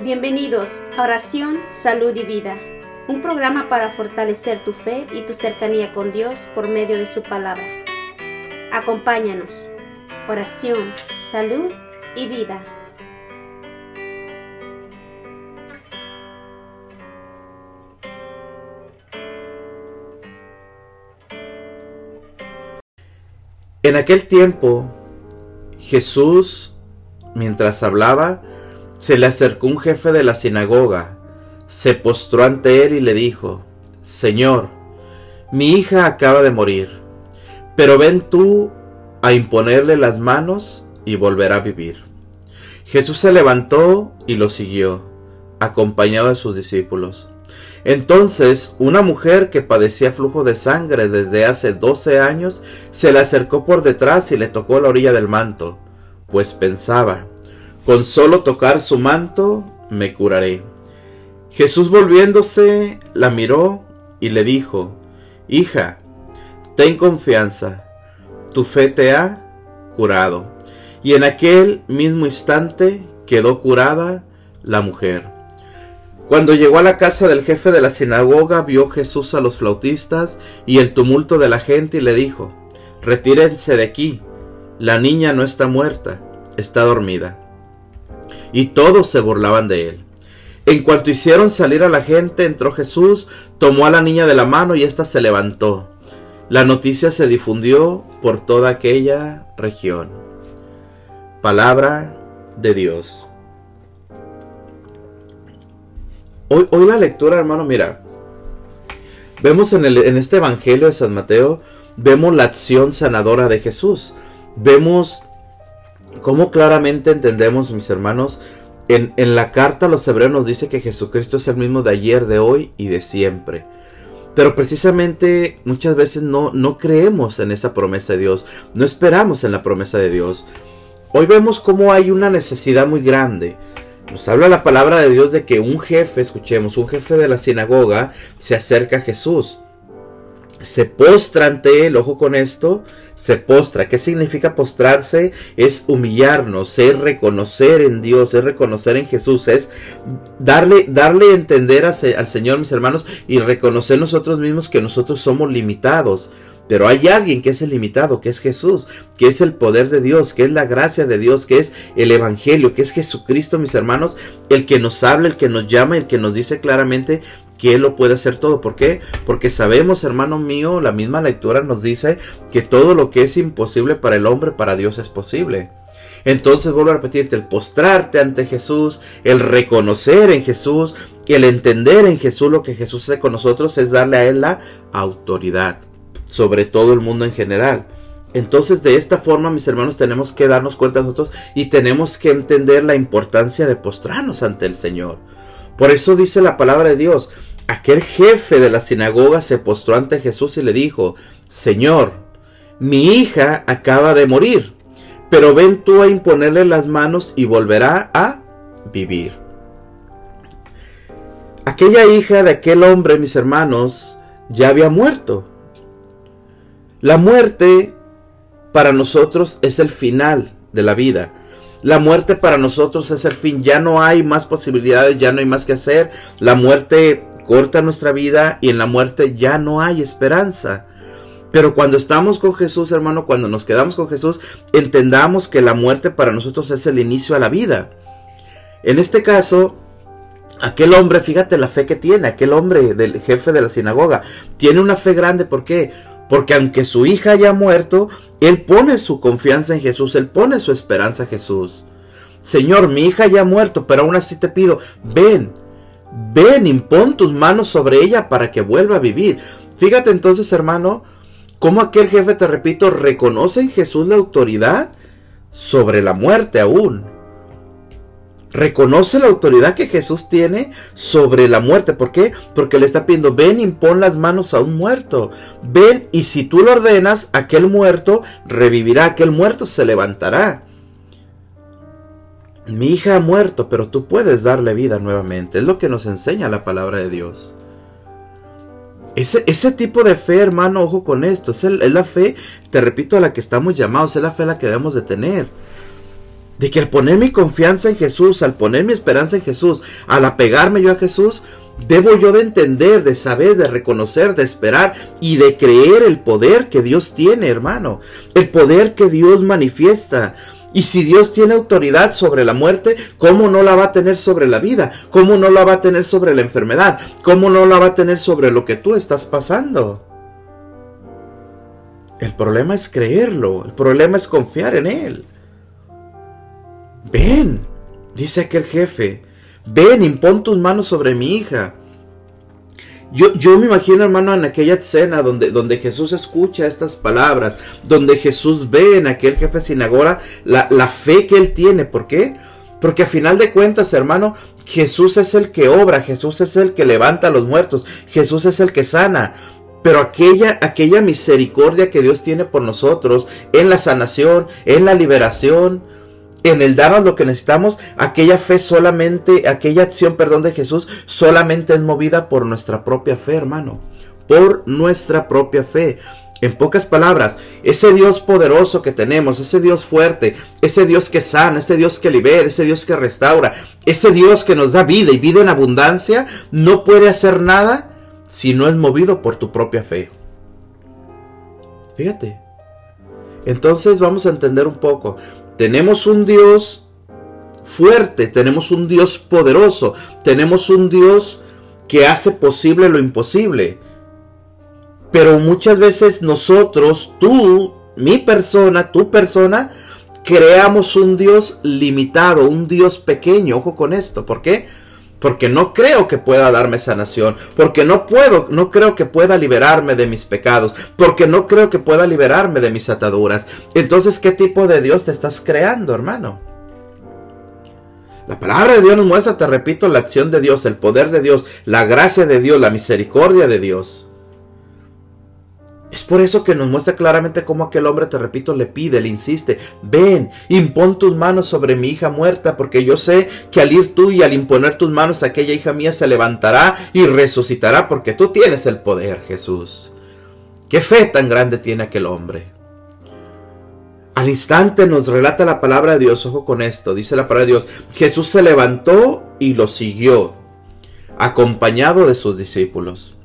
Bienvenidos a Oración, Salud y Vida, un programa para fortalecer tu fe y tu cercanía con Dios por medio de su palabra. Acompáñanos. Oración, salud y vida. En aquel tiempo, Jesús, mientras hablaba, se le acercó un jefe de la sinagoga, se postró ante él y le dijo, Señor, mi hija acaba de morir, pero ven tú a imponerle las manos y volverá a vivir. Jesús se levantó y lo siguió, acompañado de sus discípulos. Entonces una mujer que padecía flujo de sangre desde hace doce años se le acercó por detrás y le tocó la orilla del manto, pues pensaba, con solo tocar su manto me curaré. Jesús volviéndose la miró y le dijo, Hija, ten confianza, tu fe te ha curado. Y en aquel mismo instante quedó curada la mujer. Cuando llegó a la casa del jefe de la sinagoga, vio Jesús a los flautistas y el tumulto de la gente y le dijo, Retírense de aquí, la niña no está muerta, está dormida y todos se burlaban de él. En cuanto hicieron salir a la gente, entró Jesús, tomó a la niña de la mano y ésta se levantó. La noticia se difundió por toda aquella región. Palabra de Dios. Hoy, hoy la lectura, hermano, mira, vemos en, en este Evangelio de San Mateo, vemos la acción sanadora de Jesús. Vemos como claramente entendemos, mis hermanos, en, en, la carta a los hebreos nos dice que Jesucristo es el mismo de ayer, de hoy y de siempre. Pero precisamente muchas veces no, no creemos en esa promesa de Dios, no esperamos en la promesa de Dios. Hoy vemos cómo hay una necesidad muy grande. Nos habla la palabra de Dios de que un jefe, escuchemos, un jefe de la sinagoga se acerca a Jesús se postra ante él, ojo con esto, se postra. ¿Qué significa postrarse? Es humillarnos, es reconocer en Dios, es reconocer en Jesús, es darle, darle a entender al Señor, mis hermanos, y reconocer nosotros mismos que nosotros somos limitados. Pero hay alguien que es el limitado, que es Jesús, que es el poder de Dios, que es la gracia de Dios, que es el Evangelio, que es Jesucristo, mis hermanos, el que nos habla, el que nos llama, el que nos dice claramente que Él lo puede hacer todo. ¿Por qué? Porque sabemos, hermano mío, la misma lectura nos dice que todo lo que es imposible para el hombre, para Dios es posible. Entonces vuelvo a repetirte, el postrarte ante Jesús, el reconocer en Jesús, el entender en Jesús lo que Jesús hace con nosotros es darle a Él la autoridad sobre todo el mundo en general. Entonces de esta forma, mis hermanos, tenemos que darnos cuenta nosotros y tenemos que entender la importancia de postrarnos ante el Señor. Por eso dice la palabra de Dios, aquel jefe de la sinagoga se postró ante Jesús y le dijo, Señor, mi hija acaba de morir, pero ven tú a imponerle las manos y volverá a vivir. Aquella hija de aquel hombre, mis hermanos, ya había muerto. La muerte para nosotros es el final de la vida. La muerte para nosotros es el fin. Ya no hay más posibilidades, ya no hay más que hacer. La muerte corta nuestra vida y en la muerte ya no hay esperanza. Pero cuando estamos con Jesús, hermano, cuando nos quedamos con Jesús, entendamos que la muerte para nosotros es el inicio a la vida. En este caso, aquel hombre, fíjate la fe que tiene, aquel hombre del jefe de la sinagoga, tiene una fe grande, ¿por qué? Porque aunque su hija haya muerto, él pone su confianza en Jesús, él pone su esperanza en Jesús. Señor, mi hija ya ha muerto, pero aún así te pido, ven, ven, impón tus manos sobre ella para que vuelva a vivir. Fíjate entonces, hermano, cómo aquel jefe, te repito, reconoce en Jesús la autoridad sobre la muerte aún reconoce la autoridad que Jesús tiene sobre la muerte. ¿Por qué? Porque le está pidiendo, ven, impon las manos a un muerto. Ven y si tú lo ordenas, aquel muerto revivirá, aquel muerto se levantará. Mi hija ha muerto, pero tú puedes darle vida nuevamente. Es lo que nos enseña la palabra de Dios. Ese, ese tipo de fe, hermano, ojo con esto. Es, es la fe, te repito, a la que estamos llamados. Es la fe a la que debemos de tener. De que al poner mi confianza en Jesús, al poner mi esperanza en Jesús, al apegarme yo a Jesús, debo yo de entender, de saber, de reconocer, de esperar y de creer el poder que Dios tiene, hermano. El poder que Dios manifiesta. Y si Dios tiene autoridad sobre la muerte, ¿cómo no la va a tener sobre la vida? ¿Cómo no la va a tener sobre la enfermedad? ¿Cómo no la va a tener sobre lo que tú estás pasando? El problema es creerlo, el problema es confiar en Él. Ven, dice aquel jefe, ven, impón tus manos sobre mi hija. Yo, yo, me imagino, hermano, en aquella escena donde, donde Jesús escucha estas palabras, donde Jesús ve en aquel jefe sinagoga la, la fe que él tiene. ¿Por qué? Porque a final de cuentas, hermano, Jesús es el que obra, Jesús es el que levanta a los muertos, Jesús es el que sana. Pero aquella, aquella misericordia que Dios tiene por nosotros en la sanación, en la liberación, en el darnos lo que necesitamos, aquella fe solamente, aquella acción, perdón, de Jesús solamente es movida por nuestra propia fe, hermano. Por nuestra propia fe. En pocas palabras, ese Dios poderoso que tenemos, ese Dios fuerte, ese Dios que sana, ese Dios que libera, ese Dios que restaura, ese Dios que nos da vida y vida en abundancia, no puede hacer nada si no es movido por tu propia fe. Fíjate. Entonces vamos a entender un poco. Tenemos un Dios fuerte, tenemos un Dios poderoso, tenemos un Dios que hace posible lo imposible. Pero muchas veces nosotros, tú, mi persona, tu persona, creamos un Dios limitado, un Dios pequeño. Ojo con esto. ¿Por qué? Porque no creo que pueda darme sanación. Porque no puedo, no creo que pueda liberarme de mis pecados. Porque no creo que pueda liberarme de mis ataduras. Entonces, ¿qué tipo de Dios te estás creando, hermano? La palabra de Dios nos muestra, te repito, la acción de Dios, el poder de Dios, la gracia de Dios, la misericordia de Dios. Es por eso que nos muestra claramente cómo aquel hombre, te repito, le pide, le insiste, ven, impón tus manos sobre mi hija muerta, porque yo sé que al ir tú y al imponer tus manos aquella hija mía se levantará y resucitará, porque tú tienes el poder, Jesús. ¿Qué fe tan grande tiene aquel hombre? Al instante nos relata la palabra de Dios, ojo con esto, dice la palabra de Dios, Jesús se levantó y lo siguió, acompañado de sus discípulos.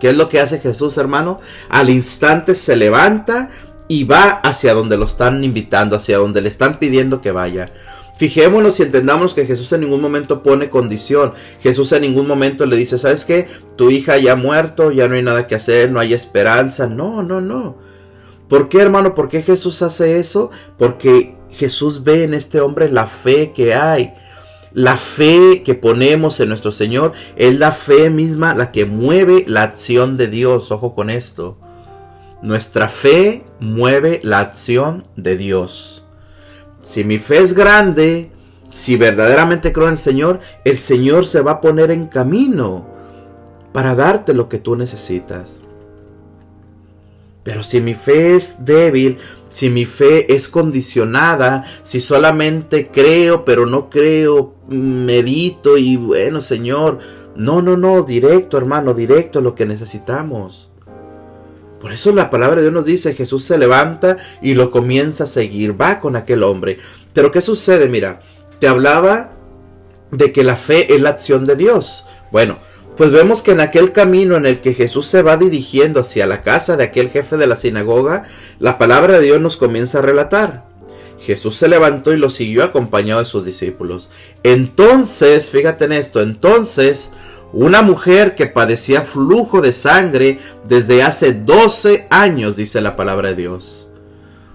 ¿Qué es lo que hace Jesús, hermano? Al instante se levanta y va hacia donde lo están invitando, hacia donde le están pidiendo que vaya. Fijémonos y entendamos que Jesús en ningún momento pone condición. Jesús en ningún momento le dice, ¿sabes qué? Tu hija ya ha muerto, ya no hay nada que hacer, no hay esperanza. No, no, no. ¿Por qué, hermano? ¿Por qué Jesús hace eso? Porque Jesús ve en este hombre la fe que hay. La fe que ponemos en nuestro Señor es la fe misma la que mueve la acción de Dios. Ojo con esto. Nuestra fe mueve la acción de Dios. Si mi fe es grande, si verdaderamente creo en el Señor, el Señor se va a poner en camino para darte lo que tú necesitas. Pero si mi fe es débil, si mi fe es condicionada, si solamente creo pero no creo, medito y bueno Señor, no, no, no, directo hermano, directo lo que necesitamos. Por eso la palabra de Dios nos dice, Jesús se levanta y lo comienza a seguir, va con aquel hombre. Pero ¿qué sucede? Mira, te hablaba de que la fe es la acción de Dios. Bueno, pues vemos que en aquel camino en el que Jesús se va dirigiendo hacia la casa de aquel jefe de la sinagoga, la palabra de Dios nos comienza a relatar. Jesús se levantó y lo siguió acompañado de sus discípulos. Entonces, fíjate en esto, entonces una mujer que padecía flujo de sangre desde hace 12 años, dice la palabra de Dios.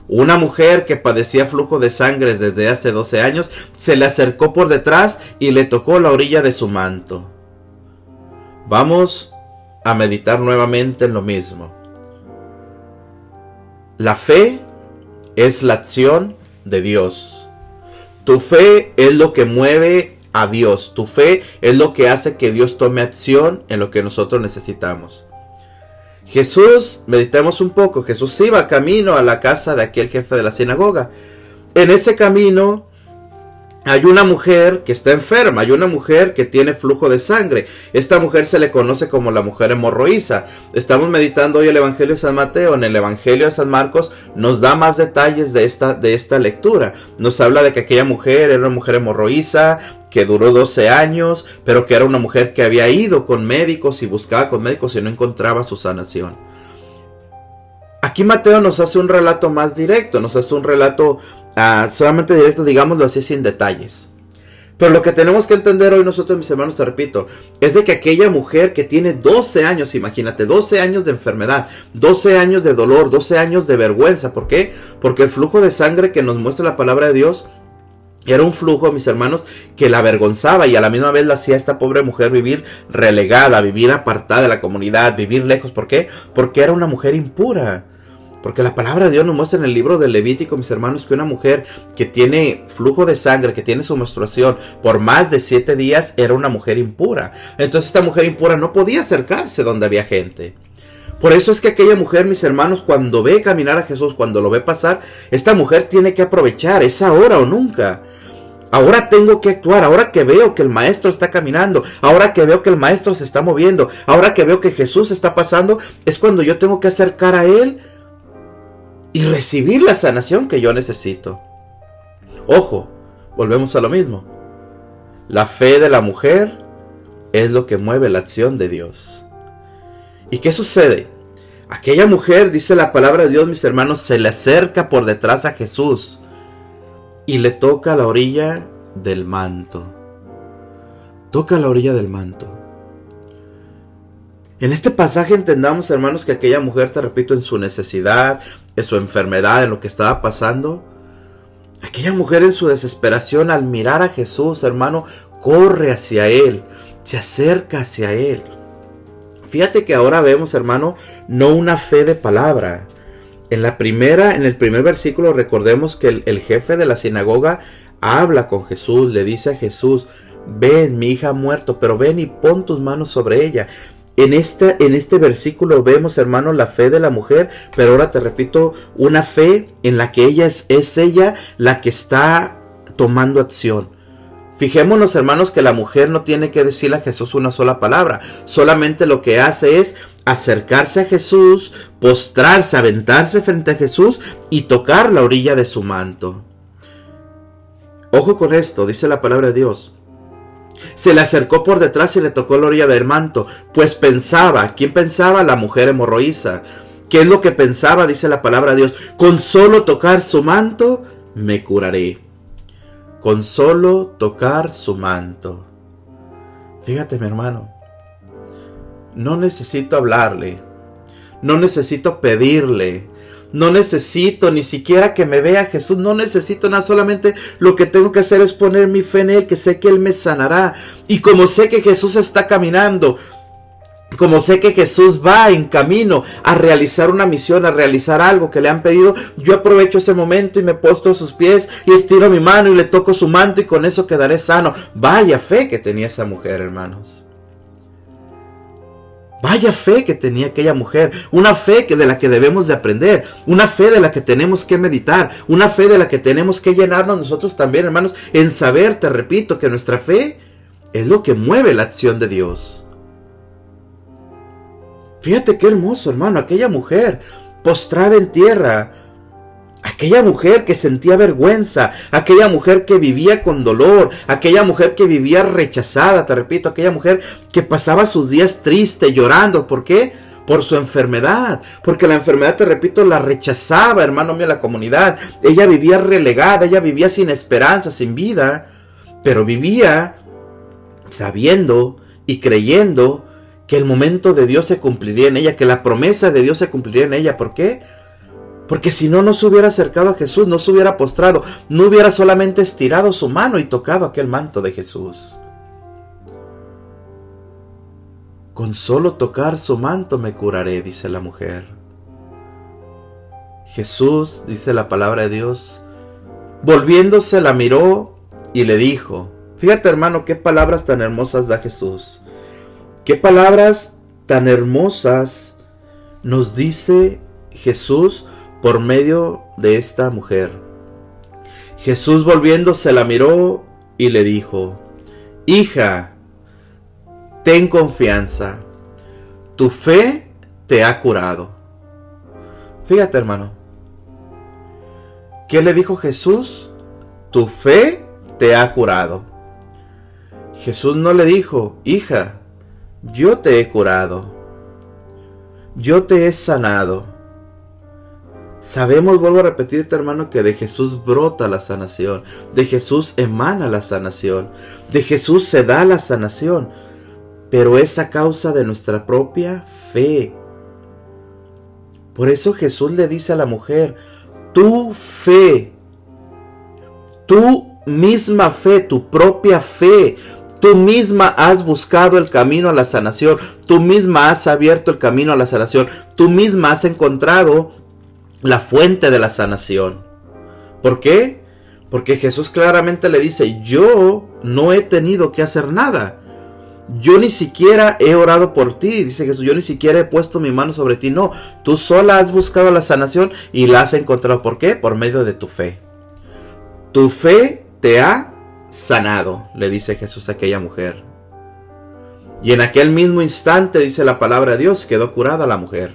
Una mujer que padecía flujo de sangre desde hace 12 años se le acercó por detrás y le tocó la orilla de su manto. Vamos a meditar nuevamente en lo mismo. La fe es la acción de Dios. Tu fe es lo que mueve a Dios. Tu fe es lo que hace que Dios tome acción en lo que nosotros necesitamos. Jesús, meditemos un poco, Jesús iba camino a la casa de aquel jefe de la sinagoga. En ese camino hay una mujer que está enferma, hay una mujer que tiene flujo de sangre. Esta mujer se le conoce como la mujer hemorroísa. Estamos meditando hoy el Evangelio de San Mateo. En el Evangelio de San Marcos nos da más detalles de esta, de esta lectura. Nos habla de que aquella mujer era una mujer hemorroísa, que duró 12 años, pero que era una mujer que había ido con médicos y buscaba con médicos y no encontraba su sanación. Aquí Mateo nos hace un relato más directo, nos hace un relato Ah, solamente directo, digámoslo así, sin detalles. Pero lo que tenemos que entender hoy nosotros, mis hermanos, te repito, es de que aquella mujer que tiene 12 años, imagínate, 12 años de enfermedad, 12 años de dolor, 12 años de vergüenza. ¿Por qué? Porque el flujo de sangre que nos muestra la palabra de Dios era un flujo, mis hermanos, que la avergonzaba y a la misma vez la hacía esta pobre mujer vivir relegada, vivir apartada de la comunidad, vivir lejos. ¿Por qué? Porque era una mujer impura. Porque la palabra de Dios nos muestra en el libro del Levítico, mis hermanos, que una mujer que tiene flujo de sangre, que tiene su menstruación por más de siete días, era una mujer impura. Entonces esta mujer impura no podía acercarse donde había gente. Por eso es que aquella mujer, mis hermanos, cuando ve caminar a Jesús, cuando lo ve pasar, esta mujer tiene que aprovechar, es ahora o nunca. Ahora tengo que actuar, ahora que veo que el maestro está caminando, ahora que veo que el maestro se está moviendo, ahora que veo que Jesús está pasando, es cuando yo tengo que acercar a él y recibir la sanación que yo necesito. Ojo, volvemos a lo mismo. La fe de la mujer es lo que mueve la acción de Dios. ¿Y qué sucede? Aquella mujer, dice la palabra de Dios, mis hermanos, se le acerca por detrás a Jesús y le toca la orilla del manto. Toca la orilla del manto. En este pasaje entendamos, hermanos, que aquella mujer, te repito, en su necesidad, en su enfermedad, en lo que estaba pasando, aquella mujer en su desesperación al mirar a Jesús, hermano, corre hacia Él, se acerca hacia Él. Fíjate que ahora vemos, hermano, no una fe de palabra. En la primera, en el primer versículo, recordemos que el, el jefe de la sinagoga habla con Jesús, le dice a Jesús, ven, mi hija ha muerto, pero ven y pon tus manos sobre ella. En este, en este versículo vemos, hermano, la fe de la mujer, pero ahora te repito, una fe en la que ella es, es ella la que está tomando acción. Fijémonos, hermanos, que la mujer no tiene que decirle a Jesús una sola palabra, solamente lo que hace es acercarse a Jesús, postrarse, aventarse frente a Jesús y tocar la orilla de su manto. Ojo con esto, dice la palabra de Dios. Se le acercó por detrás y le tocó la orilla del manto, pues pensaba, ¿quién pensaba? La mujer hemorroísa. ¿Qué es lo que pensaba? Dice la palabra de Dios. Con solo tocar su manto, me curaré. Con solo tocar su manto. Fíjate, mi hermano. No necesito hablarle. No necesito pedirle. No necesito ni siquiera que me vea Jesús. No necesito nada. Solamente lo que tengo que hacer es poner mi fe en Él, que sé que Él me sanará. Y como sé que Jesús está caminando, como sé que Jesús va en camino a realizar una misión, a realizar algo que le han pedido, yo aprovecho ese momento y me postro a sus pies y estiro mi mano y le toco su manto y con eso quedaré sano. Vaya fe que tenía esa mujer, hermanos. Vaya fe que tenía aquella mujer, una fe que de la que debemos de aprender, una fe de la que tenemos que meditar, una fe de la que tenemos que llenarnos nosotros también, hermanos, en saber, te repito, que nuestra fe es lo que mueve la acción de Dios. Fíjate qué hermoso, hermano, aquella mujer postrada en tierra, Aquella mujer que sentía vergüenza, aquella mujer que vivía con dolor, aquella mujer que vivía rechazada, te repito, aquella mujer que pasaba sus días triste, llorando. ¿Por qué? Por su enfermedad. Porque la enfermedad, te repito, la rechazaba, hermano mío, la comunidad. Ella vivía relegada, ella vivía sin esperanza, sin vida. Pero vivía sabiendo y creyendo que el momento de Dios se cumpliría en ella, que la promesa de Dios se cumpliría en ella. ¿Por qué? Porque si no, no se hubiera acercado a Jesús, no se hubiera postrado, no hubiera solamente estirado su mano y tocado aquel manto de Jesús. Con solo tocar su manto me curaré, dice la mujer. Jesús, dice la palabra de Dios, volviéndose la miró y le dijo, fíjate hermano, qué palabras tan hermosas da Jesús. Qué palabras tan hermosas nos dice Jesús por medio de esta mujer. Jesús volviéndose la miró y le dijo, Hija, ten confianza, tu fe te ha curado. Fíjate hermano, ¿qué le dijo Jesús? Tu fe te ha curado. Jesús no le dijo, hija, yo te he curado, yo te he sanado. Sabemos, vuelvo a repetirte hermano, que de Jesús brota la sanación, de Jesús emana la sanación, de Jesús se da la sanación, pero es a causa de nuestra propia fe. Por eso Jesús le dice a la mujer, tu fe, tu misma fe, tu propia fe, Tú misma has buscado el camino a la sanación. Tú misma has abierto el camino a la sanación. Tú misma has encontrado la fuente de la sanación. ¿Por qué? Porque Jesús claramente le dice, yo no he tenido que hacer nada. Yo ni siquiera he orado por ti, dice Jesús, yo ni siquiera he puesto mi mano sobre ti. No, tú sola has buscado la sanación y la has encontrado. ¿Por qué? Por medio de tu fe. Tu fe te ha sanado, le dice Jesús a aquella mujer. Y en aquel mismo instante, dice la palabra de Dios, quedó curada la mujer.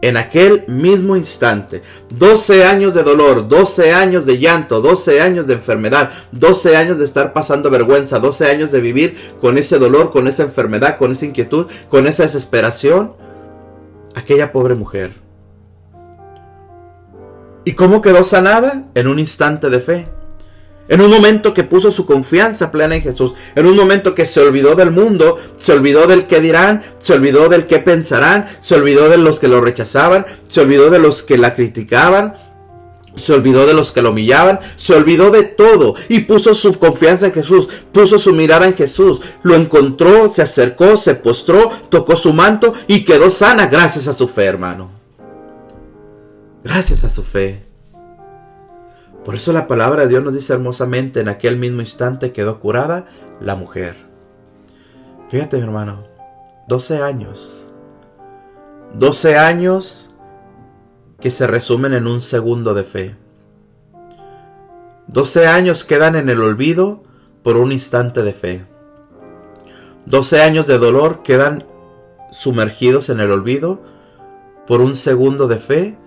En aquel mismo instante, 12 años de dolor, 12 años de llanto, 12 años de enfermedad, 12 años de estar pasando vergüenza, 12 años de vivir con ese dolor, con esa enfermedad, con esa inquietud, con esa desesperación, aquella pobre mujer. ¿Y cómo quedó sanada? En un instante de fe. En un momento que puso su confianza plena en Jesús. En un momento que se olvidó del mundo, se olvidó del que dirán, se olvidó del que pensarán, se olvidó de los que lo rechazaban, se olvidó de los que la criticaban, se olvidó de los que lo humillaban, se olvidó de todo y puso su confianza en Jesús, puso su mirada en Jesús, lo encontró, se acercó, se postró, tocó su manto y quedó sana gracias a su fe, hermano. Gracias a su fe. Por eso la palabra de Dios nos dice hermosamente, en aquel mismo instante quedó curada la mujer. Fíjate mi hermano, 12 años. 12 años que se resumen en un segundo de fe. 12 años quedan en el olvido por un instante de fe. 12 años de dolor quedan sumergidos en el olvido por un segundo de fe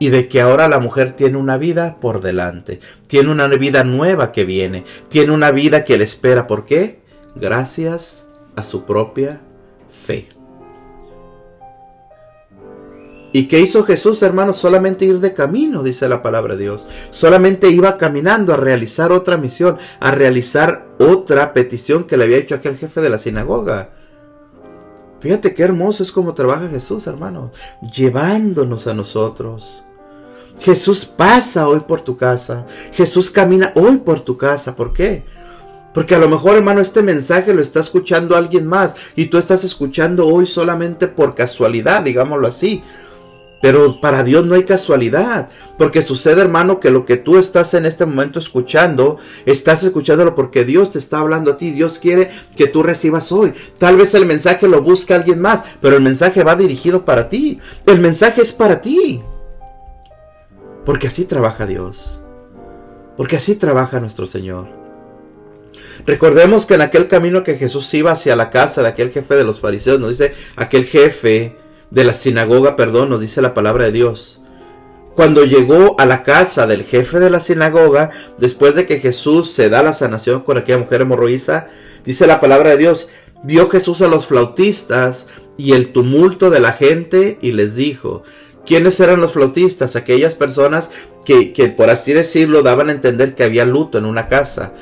y de que ahora la mujer tiene una vida por delante, tiene una vida nueva que viene, tiene una vida que le espera. ¿Por qué? Gracias a su propia fe. ¿Y qué hizo Jesús, hermanos? Solamente ir de camino, dice la palabra de Dios. Solamente iba caminando a realizar otra misión, a realizar otra petición que le había hecho aquel jefe de la sinagoga. Fíjate qué hermoso es como trabaja Jesús, hermano, llevándonos a nosotros Jesús pasa hoy por tu casa. Jesús camina hoy por tu casa. ¿Por qué? Porque a lo mejor, hermano, este mensaje lo está escuchando alguien más y tú estás escuchando hoy solamente por casualidad, digámoslo así. Pero para Dios no hay casualidad, porque sucede, hermano, que lo que tú estás en este momento escuchando, estás escuchándolo porque Dios te está hablando a ti, Dios quiere que tú recibas hoy. Tal vez el mensaje lo busca alguien más, pero el mensaje va dirigido para ti. El mensaje es para ti. Porque así trabaja Dios. Porque así trabaja nuestro Señor. Recordemos que en aquel camino que Jesús iba hacia la casa de aquel jefe de los fariseos, nos dice aquel jefe de la sinagoga, perdón, nos dice la palabra de Dios. Cuando llegó a la casa del jefe de la sinagoga, después de que Jesús se da la sanación con aquella mujer hemorroísa, dice la palabra de Dios, vio Jesús a los flautistas y el tumulto de la gente y les dijo, ¿Quiénes eran los flautistas? Aquellas personas que, que, por así decirlo, daban a entender que había luto en una casa,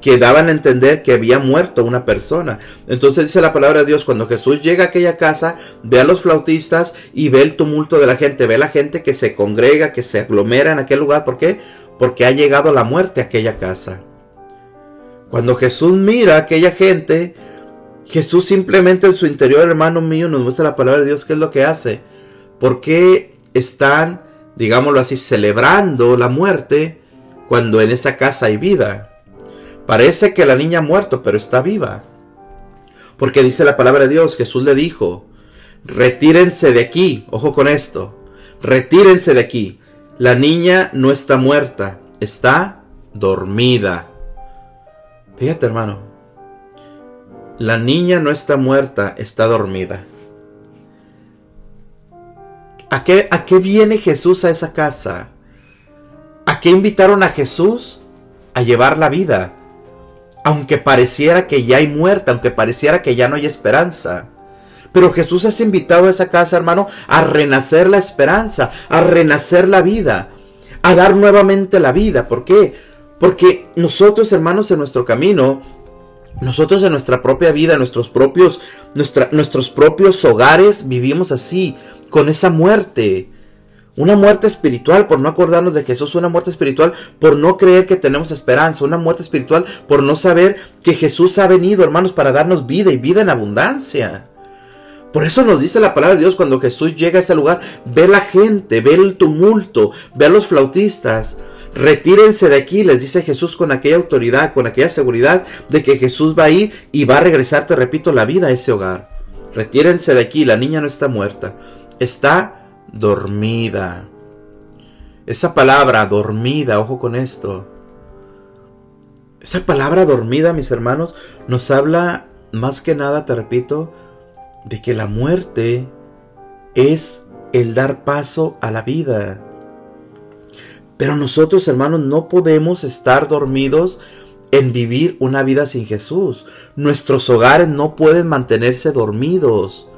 que daban a entender que había muerto una persona. Entonces dice la palabra de Dios, cuando Jesús llega a aquella casa, ve a los flautistas y ve el tumulto de la gente, ve a la gente que se congrega, que se aglomera en aquel lugar. ¿Por qué? Porque ha llegado la muerte a aquella casa. Cuando Jesús mira a aquella gente, Jesús simplemente en su interior, hermano mío, nos muestra la palabra de Dios, ¿qué es lo que hace? ¿Por qué están, digámoslo así, celebrando la muerte cuando en esa casa hay vida. Parece que la niña ha muerto, pero está viva. Porque dice la palabra de Dios, Jesús le dijo, retírense de aquí, ojo con esto, retírense de aquí. La niña no está muerta, está dormida. Fíjate hermano, la niña no está muerta, está dormida. ¿A qué, ¿A qué viene Jesús a esa casa? ¿A qué invitaron a Jesús? A llevar la vida. Aunque pareciera que ya hay muerta, aunque pareciera que ya no hay esperanza. Pero Jesús es invitado a esa casa, hermano, a renacer la esperanza, a renacer la vida, a dar nuevamente la vida. ¿Por qué? Porque nosotros, hermanos, en nuestro camino, nosotros en nuestra propia vida, nuestros propios, nuestros propios hogares, vivimos así, con esa muerte. Una muerte espiritual por no acordarnos de Jesús, una muerte espiritual por no creer que tenemos esperanza, una muerte espiritual por no saber que Jesús ha venido, hermanos, para darnos vida y vida en abundancia. Por eso nos dice la palabra de Dios cuando Jesús llega a ese lugar, ve la gente, ve el tumulto, ve a los flautistas. Retírense de aquí, les dice Jesús con aquella autoridad, con aquella seguridad de que Jesús va a ir y va a regresar, te repito, la vida a ese hogar. Retírense de aquí, la niña no está muerta, está dormida. Esa palabra dormida, ojo con esto. Esa palabra dormida, mis hermanos, nos habla más que nada, te repito, de que la muerte es el dar paso a la vida. Pero nosotros, hermanos, no podemos estar dormidos en vivir una vida sin Jesús. Nuestros hogares no pueden mantenerse dormidos.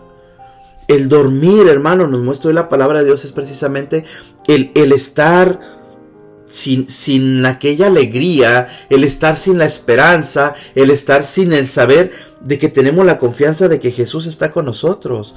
El dormir, hermano, nos muestra hoy la palabra de Dios, es precisamente el, el estar sin, sin, aquella alegría, el estar sin la esperanza, el estar sin el saber de que tenemos la confianza de que Jesús está con nosotros.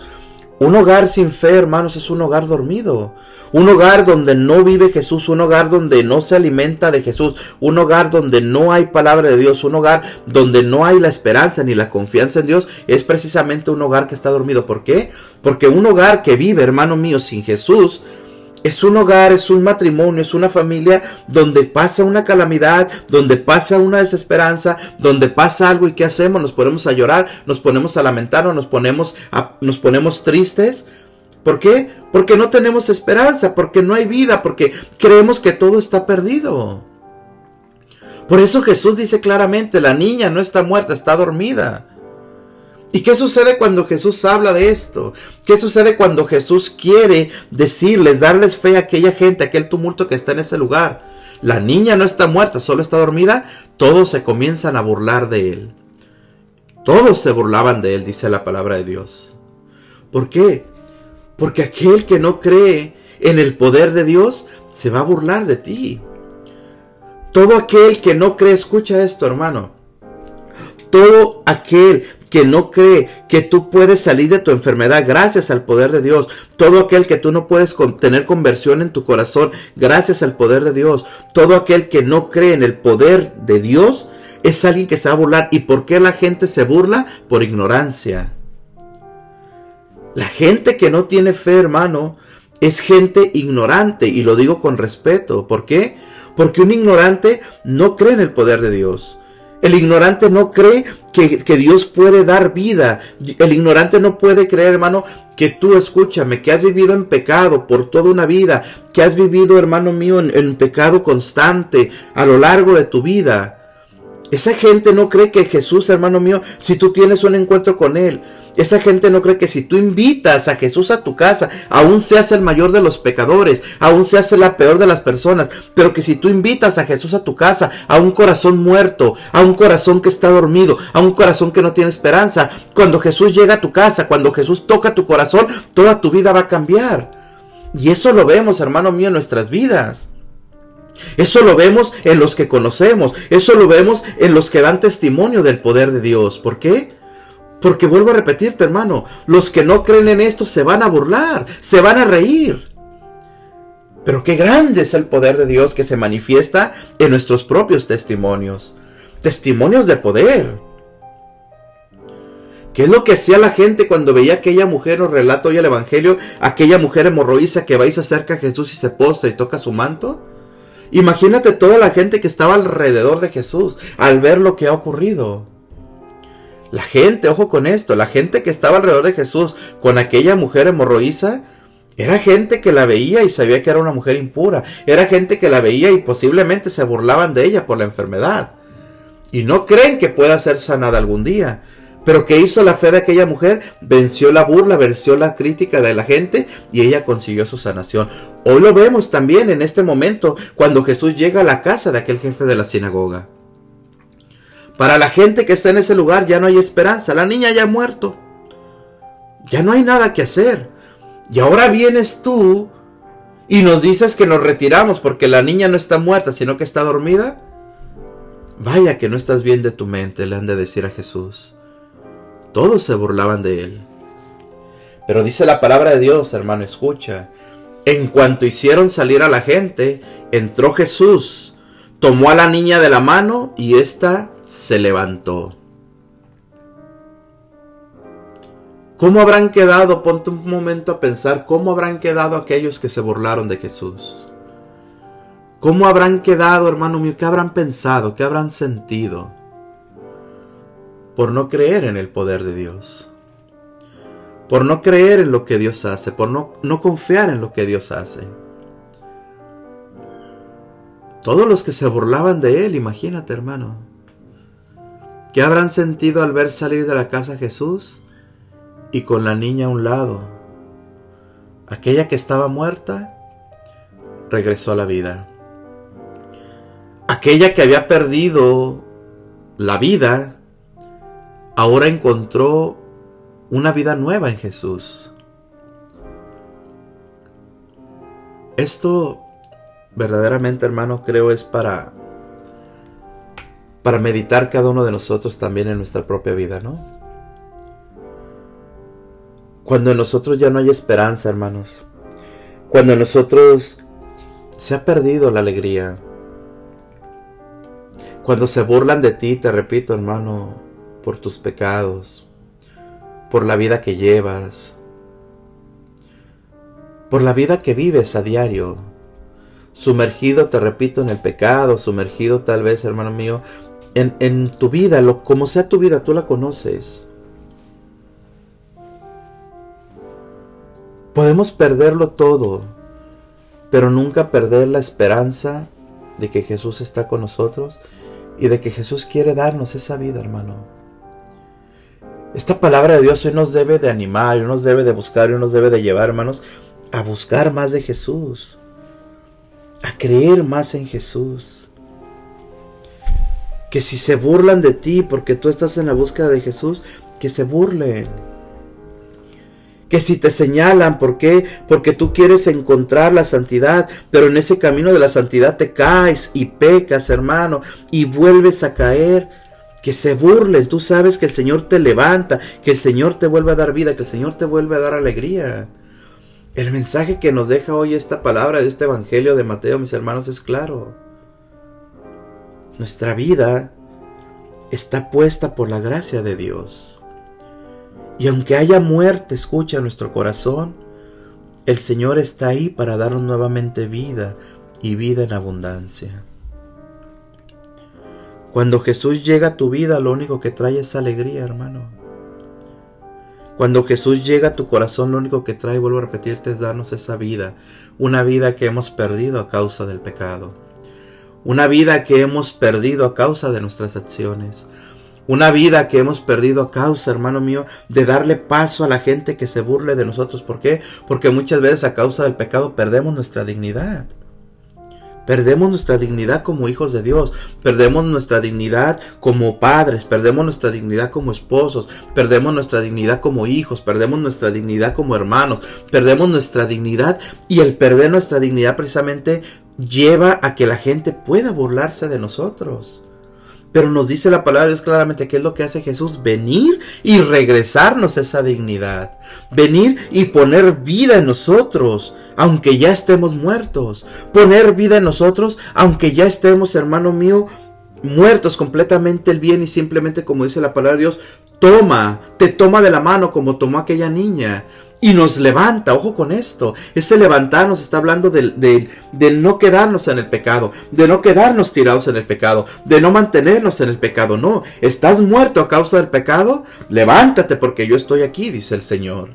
Un hogar sin fe, hermanos, es un hogar dormido. Un hogar donde no vive Jesús, un hogar donde no se alimenta de Jesús, un hogar donde no hay palabra de Dios, un hogar donde no hay la esperanza ni la confianza en Dios, es precisamente un hogar que está dormido. ¿Por qué? Porque un hogar que vive, hermano mío, sin Jesús, es un hogar, es un matrimonio, es una familia donde pasa una calamidad, donde pasa una desesperanza, donde pasa algo y ¿qué hacemos? Nos ponemos a llorar, nos ponemos a lamentar nos ponemos, nos ponemos tristes. ¿Por qué? Porque no tenemos esperanza, porque no hay vida, porque creemos que todo está perdido. Por eso Jesús dice claramente, la niña no está muerta, está dormida. ¿Y qué sucede cuando Jesús habla de esto? ¿Qué sucede cuando Jesús quiere decirles, darles fe a aquella gente, a aquel tumulto que está en ese lugar? La niña no está muerta, solo está dormida. Todos se comienzan a burlar de él. Todos se burlaban de él, dice la palabra de Dios. ¿Por qué? Porque aquel que no cree en el poder de Dios se va a burlar de ti. Todo aquel que no cree, escucha esto hermano. Todo aquel que no cree que tú puedes salir de tu enfermedad gracias al poder de Dios. Todo aquel que tú no puedes tener conversión en tu corazón gracias al poder de Dios. Todo aquel que no cree en el poder de Dios es alguien que se va a burlar. ¿Y por qué la gente se burla? Por ignorancia. La gente que no tiene fe, hermano, es gente ignorante. Y lo digo con respeto. ¿Por qué? Porque un ignorante no cree en el poder de Dios. El ignorante no cree que, Dios puede dar vida. El ignorante no puede creer, hermano, que tú escúchame, que has vivido en pecado por toda una vida, que has vivido, hermano mío, en, en pecado constante a lo largo de tu vida. Esa gente no cree que Jesús, hermano mío, si tú tienes un encuentro con Él, esa gente no cree que si tú invitas a Jesús a tu casa, aún seas el mayor de los pecadores, aún seas la peor de las personas, pero que si tú invitas a Jesús a tu casa, a un corazón muerto, a un corazón que está dormido, a un corazón que no tiene esperanza, cuando Jesús llega a tu casa, cuando Jesús toca tu corazón, toda tu vida va a cambiar. Y eso lo vemos, hermano mío, en nuestras vidas. Eso lo vemos en los que conocemos, eso lo vemos en los que dan testimonio del poder de Dios. ¿Por qué? Porque vuelvo a repetirte, hermano, los que no creen en esto se van a burlar, se van a reír. Pero qué grande es el poder de Dios que se manifiesta en nuestros propios testimonios. Testimonios de poder. ¿Qué es lo que hacía la gente cuando veía a aquella mujer, nos relata hoy el Evangelio, aquella mujer hemorroísa que va y se acerca a Jesús y se postra y toca su manto? Imagínate toda la gente que estaba alrededor de Jesús al ver lo que ha ocurrido. La gente, ojo con esto, la gente que estaba alrededor de Jesús con aquella mujer hemorroísa, era gente que la veía y sabía que era una mujer impura. Era gente que la veía y posiblemente se burlaban de ella por la enfermedad. y no creen que pueda ser sanada algún día. Pero ¿qué hizo la fe de aquella mujer? Venció la burla, venció la crítica de la gente y ella consiguió su sanación. Hoy lo vemos también en este momento cuando Jesús llega a la casa de aquel jefe de la sinagoga. Para la gente que está en ese lugar ya no hay esperanza, la niña ya ha muerto. Ya no hay nada que hacer. Y ahora vienes tú y nos dices que nos retiramos porque la niña no está muerta, sino que está dormida. Vaya que no estás bien de tu mente, le han de decir a Jesús. Todos se burlaban de él. Pero dice la palabra de Dios, hermano, escucha. En cuanto hicieron salir a la gente, entró Jesús, tomó a la niña de la mano y ésta se levantó. ¿Cómo habrán quedado? Ponte un momento a pensar, ¿cómo habrán quedado aquellos que se burlaron de Jesús? ¿Cómo habrán quedado, hermano mío? ¿Qué habrán pensado? ¿Qué habrán sentido? Por no creer en el poder de Dios. Por no creer en lo que Dios hace. Por no, no confiar en lo que Dios hace. Todos los que se burlaban de Él, imagínate, hermano. ¿Qué habrán sentido al ver salir de la casa Jesús? y con la niña a un lado. Aquella que estaba muerta regresó a la vida. Aquella que había perdido la vida ahora encontró una vida nueva en Jesús. Esto verdaderamente, hermano, creo es para para meditar cada uno de nosotros también en nuestra propia vida, ¿no? Cuando en nosotros ya no hay esperanza, hermanos. Cuando en nosotros se ha perdido la alegría. Cuando se burlan de ti, te repito, hermano, por tus pecados, por la vida que llevas, por la vida que vives a diario. Sumergido, te repito, en el pecado, sumergido tal vez, hermano mío, en, en tu vida, lo, como sea tu vida, tú la conoces. Podemos perderlo todo, pero nunca perder la esperanza de que Jesús está con nosotros y de que Jesús quiere darnos esa vida, hermano. Esta palabra de Dios hoy nos debe de animar, y nos debe de buscar, y nos debe de llevar, hermanos, a buscar más de Jesús, a creer más en Jesús. Que si se burlan de ti porque tú estás en la búsqueda de Jesús, que se burlen que si te señalan, ¿por qué? Porque tú quieres encontrar la santidad, pero en ese camino de la santidad te caes y pecas, hermano, y vuelves a caer. Que se burlen, tú sabes que el Señor te levanta, que el Señor te vuelve a dar vida, que el Señor te vuelve a dar alegría. El mensaje que nos deja hoy esta palabra de este Evangelio de Mateo, mis hermanos, es claro. Nuestra vida está puesta por la gracia de Dios. Y aunque haya muerte, escucha nuestro corazón, el Señor está ahí para darnos nuevamente vida y vida en abundancia. Cuando Jesús llega a tu vida, lo único que trae es alegría, hermano. Cuando Jesús llega a tu corazón, lo único que trae, vuelvo a repetirte, es darnos esa vida. Una vida que hemos perdido a causa del pecado. Una vida que hemos perdido a causa de nuestras acciones. Una vida que hemos perdido a causa, hermano mío, de darle paso a la gente que se burle de nosotros. ¿Por qué? Porque muchas veces a causa del pecado perdemos nuestra dignidad. Perdemos nuestra dignidad como hijos de Dios, perdemos nuestra dignidad como padres, perdemos nuestra dignidad como esposos, perdemos nuestra dignidad como hijos, perdemos nuestra dignidad como hermanos, perdemos nuestra dignidad y el perder nuestra dignidad precisamente lleva a que la gente pueda burlarse de nosotros. Pero nos dice la palabra de Dios claramente que es lo que hace Jesús, venir y regresarnos esa dignidad. Venir y poner vida en nosotros, aunque ya estemos muertos. Poner vida en nosotros, aunque ya estemos, hermano mío, muertos completamente el bien y simplemente como dice la palabra de Dios, toma, te toma de la mano como tomó aquella niña y nos levanta, ojo con esto, ese levantarnos está hablando del, de no quedarnos en el pecado, de no quedarnos tirados en el pecado, de no mantenernos en el pecado, no, estás muerto a causa del pecado, levántate porque yo estoy aquí, dice el Señor.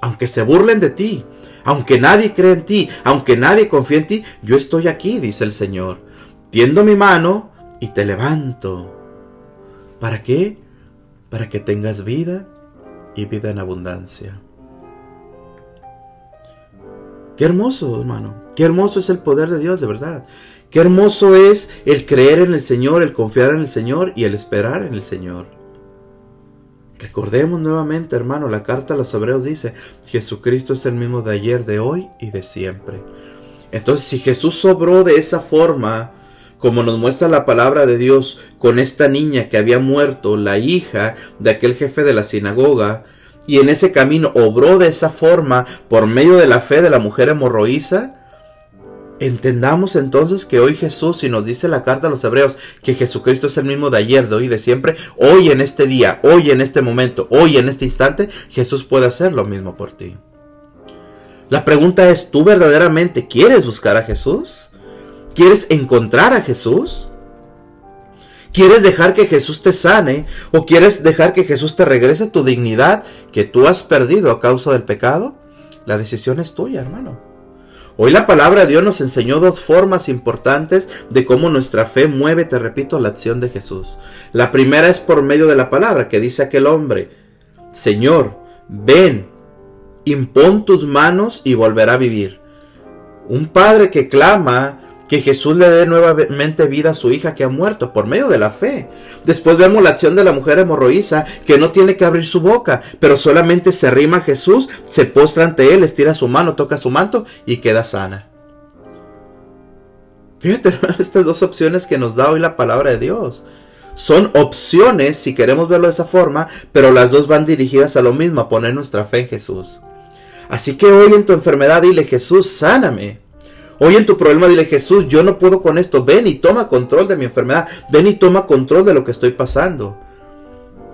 Aunque se burlen de ti, aunque nadie cree en ti, aunque nadie confía en ti, yo estoy aquí, dice el Señor. Tiendo mi mano y te levanto. ¿Para qué? Para que tengas vida y vida en abundancia. Qué hermoso, hermano. Qué hermoso es el poder de Dios, de verdad. Qué hermoso es el creer en el Señor, el confiar en el Señor y el esperar en el Señor. Recordemos nuevamente, hermano, la carta a los hebreos dice, Jesucristo es el mismo de ayer, de hoy y de siempre. Entonces, si Jesús sobró de esa forma, como nos muestra la palabra de Dios con esta niña que había muerto, la hija de aquel jefe de la sinagoga, y en ese camino obró de esa forma por medio de la fe de la mujer hemorroísa, entendamos entonces que hoy Jesús, y nos dice la carta a los hebreos, que Jesucristo es el mismo de ayer, de hoy, de siempre, hoy en este día, hoy en este momento, hoy en este instante, Jesús puede hacer lo mismo por ti. La pregunta es, ¿tú verdaderamente quieres buscar a Jesús? ¿Quieres encontrar a Jesús? ¿Quieres dejar que Jesús te sane o quieres dejar que Jesús te regrese tu dignidad que tú has perdido a causa del pecado? La decisión es tuya, hermano. Hoy la palabra de Dios nos enseñó dos formas importantes de cómo nuestra fe mueve, te repito, la acción de Jesús. La primera es por medio de la palabra que dice aquel hombre, Señor, ven, impón tus manos y volverá a vivir. Un padre que clama que Jesús le dé nuevamente vida a su hija que ha muerto por medio de la fe. Después vemos la acción de la mujer hemorroísa que no tiene que abrir su boca, pero solamente se rima a Jesús, se postra ante él, estira su mano, toca su manto y queda sana. Fíjate, estas dos opciones que nos da hoy la palabra de Dios. Son opciones, si queremos verlo de esa forma, pero las dos van dirigidas a lo mismo, a poner nuestra fe en Jesús. Así que hoy en tu enfermedad dile, Jesús, sáname. Hoy en tu problema dile Jesús, yo no puedo con esto. Ven y toma control de mi enfermedad. Ven y toma control de lo que estoy pasando.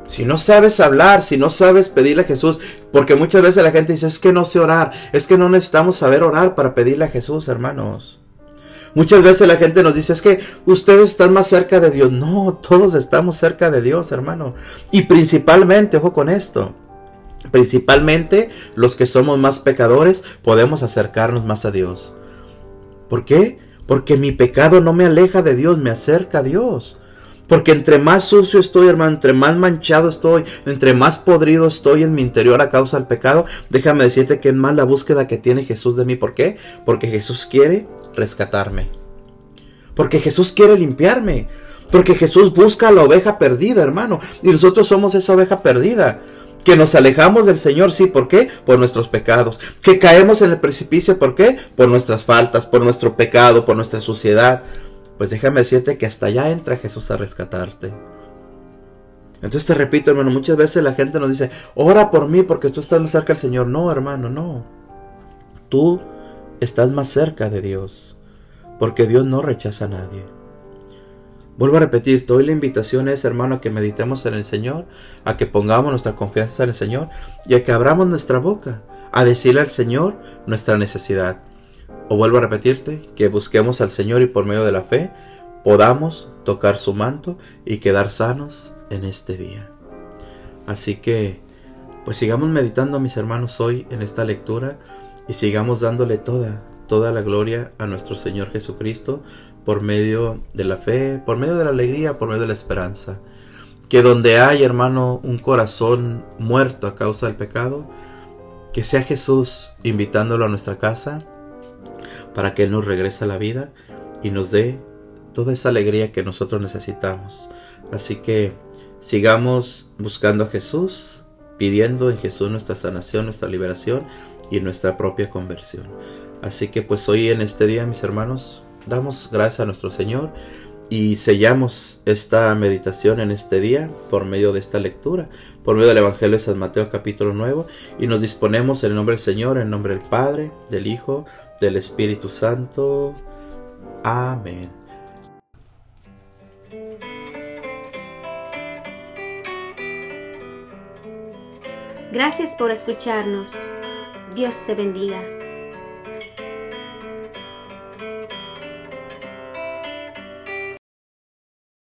Si no sabes hablar, si no sabes pedirle a Jesús, porque muchas veces la gente dice, es que no sé orar, es que no necesitamos saber orar para pedirle a Jesús, hermanos. Muchas veces la gente nos dice, es que ustedes están más cerca de Dios. No, todos estamos cerca de Dios, hermano. Y principalmente, ojo con esto, principalmente los que somos más pecadores podemos acercarnos más a Dios. ¿Por qué? Porque mi pecado no me aleja de Dios, me acerca a Dios. Porque entre más sucio estoy, hermano, entre más manchado estoy, entre más podrido estoy en mi interior a causa del pecado, déjame decirte que es más la búsqueda que tiene Jesús de mí. ¿Por qué? Porque Jesús quiere rescatarme. Porque Jesús quiere limpiarme. Porque Jesús busca a la oveja perdida, hermano. Y nosotros somos esa oveja perdida que nos alejamos del Señor, sí, ¿por qué? Por nuestros pecados, que caemos en el precipicio, ¿por qué? Por nuestras faltas, por nuestro pecado, por nuestra suciedad. Pues déjame decirte que hasta allá entra Jesús a rescatarte. Entonces te repito, hermano, muchas veces la gente nos dice, ora por mí porque tú estás más cerca del Señor. No, hermano, no. Tú estás más cerca de Dios, porque Dios no rechaza a nadie. Vuelvo a repetir, hoy la invitación es, hermano, a que meditemos en el Señor, a que pongamos nuestra confianza en el Señor y a que abramos nuestra boca a decirle al Señor nuestra necesidad. O vuelvo a repetirte, que busquemos al Señor y por medio de la fe podamos tocar su manto y quedar sanos en este día. Así que, pues sigamos meditando, mis hermanos, hoy en esta lectura y sigamos dándole toda, toda la gloria a nuestro Señor Jesucristo por medio de la fe, por medio de la alegría, por medio de la esperanza. Que donde hay, hermano, un corazón muerto a causa del pecado, que sea Jesús invitándolo a nuestra casa para que Él nos regrese a la vida y nos dé toda esa alegría que nosotros necesitamos. Así que sigamos buscando a Jesús, pidiendo en Jesús nuestra sanación, nuestra liberación y nuestra propia conversión. Así que pues hoy en este día, mis hermanos, damos gracias a nuestro Señor y sellamos esta meditación en este día por medio de esta lectura, por medio del Evangelio de San Mateo capítulo 9 y nos disponemos en el nombre del Señor, en nombre del Padre, del Hijo, del Espíritu Santo. Amén. Gracias por escucharnos. Dios te bendiga.